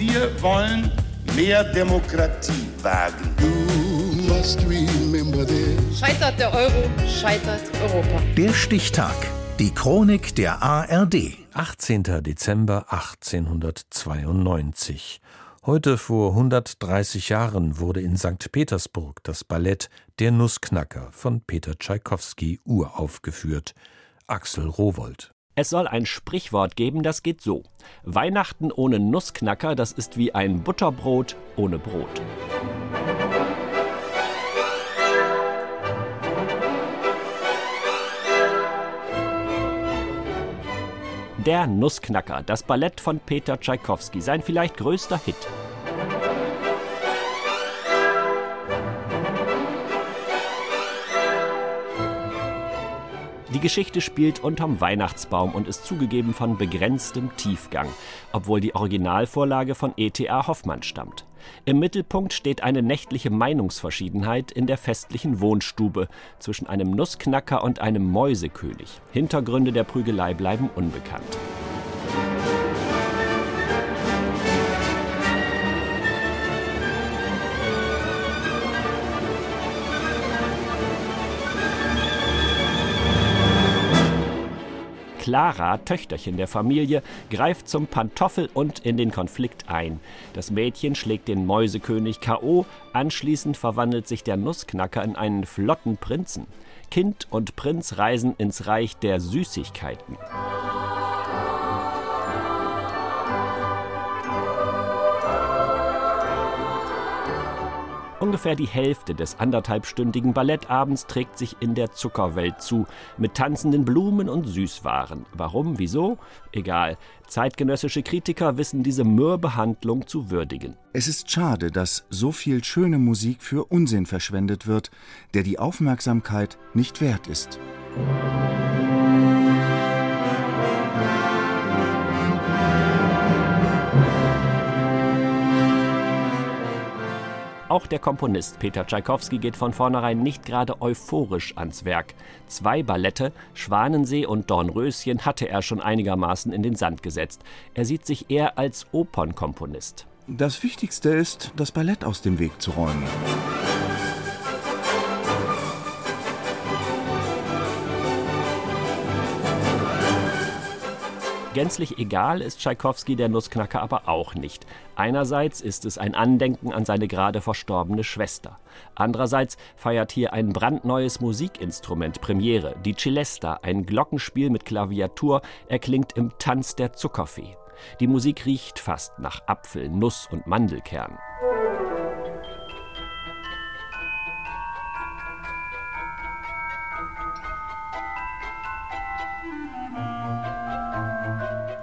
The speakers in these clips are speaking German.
Wir wollen mehr Demokratie wagen. Scheitert der Euro, scheitert Europa. Der Stichtag. Die Chronik der ARD. 18. Dezember 1892. Heute vor 130 Jahren wurde in St. Petersburg das Ballett Der Nussknacker von Peter Tschaikowski uraufgeführt. Axel Rowold. Es soll ein Sprichwort geben, das geht so. Weihnachten ohne Nussknacker, das ist wie ein Butterbrot ohne Brot. Der Nussknacker, das Ballett von Peter Tschaikowski, sein vielleicht größter Hit. Die Geschichte spielt unterm Weihnachtsbaum und ist zugegeben von begrenztem Tiefgang, obwohl die Originalvorlage von E.T.A. Hoffmann stammt. Im Mittelpunkt steht eine nächtliche Meinungsverschiedenheit in der festlichen Wohnstube zwischen einem Nussknacker und einem Mäusekönig. Hintergründe der Prügelei bleiben unbekannt. Clara, Töchterchen der Familie, greift zum Pantoffel und in den Konflikt ein. Das Mädchen schlägt den Mäusekönig K.O., anschließend verwandelt sich der Nussknacker in einen flotten Prinzen. Kind und Prinz reisen ins Reich der Süßigkeiten. Ungefähr die Hälfte des anderthalbstündigen Ballettabends trägt sich in der Zuckerwelt zu, mit tanzenden Blumen und Süßwaren. Warum, wieso? Egal. Zeitgenössische Kritiker wissen diese Mürbehandlung zu würdigen. Es ist schade, dass so viel schöne Musik für Unsinn verschwendet wird, der die Aufmerksamkeit nicht wert ist. Auch der Komponist Peter Tschaikowski geht von vornherein nicht gerade euphorisch ans Werk. Zwei Ballette, Schwanensee und Dornröschen, hatte er schon einigermaßen in den Sand gesetzt. Er sieht sich eher als Opernkomponist. Das Wichtigste ist, das Ballett aus dem Weg zu räumen. Gänzlich egal ist Tschaikowski der Nussknacker aber auch nicht. Einerseits ist es ein Andenken an seine gerade verstorbene Schwester. Andererseits feiert hier ein brandneues Musikinstrument Premiere, die Celesta, ein Glockenspiel mit Klaviatur, erklingt im Tanz der Zuckerfee. Die Musik riecht fast nach Apfel, Nuss und Mandelkern.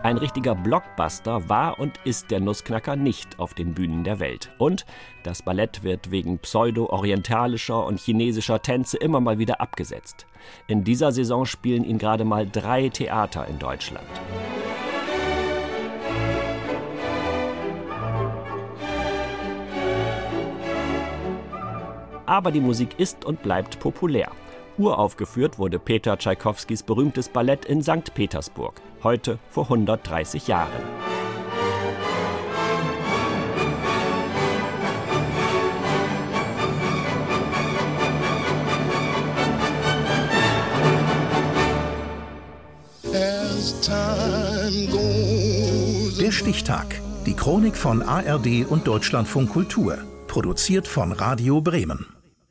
Ein richtiger Blockbuster war und ist der Nussknacker nicht auf den Bühnen der Welt. Und das Ballett wird wegen pseudo-orientalischer und chinesischer Tänze immer mal wieder abgesetzt. In dieser Saison spielen ihn gerade mal drei Theater in Deutschland. Aber die Musik ist und bleibt populär. Uraufgeführt wurde Peter Tschaikowskis berühmtes Ballett in St. Petersburg, heute vor 130 Jahren. Der Stichtag. Die Chronik von ARD und Deutschlandfunk Kultur. Produziert von Radio Bremen.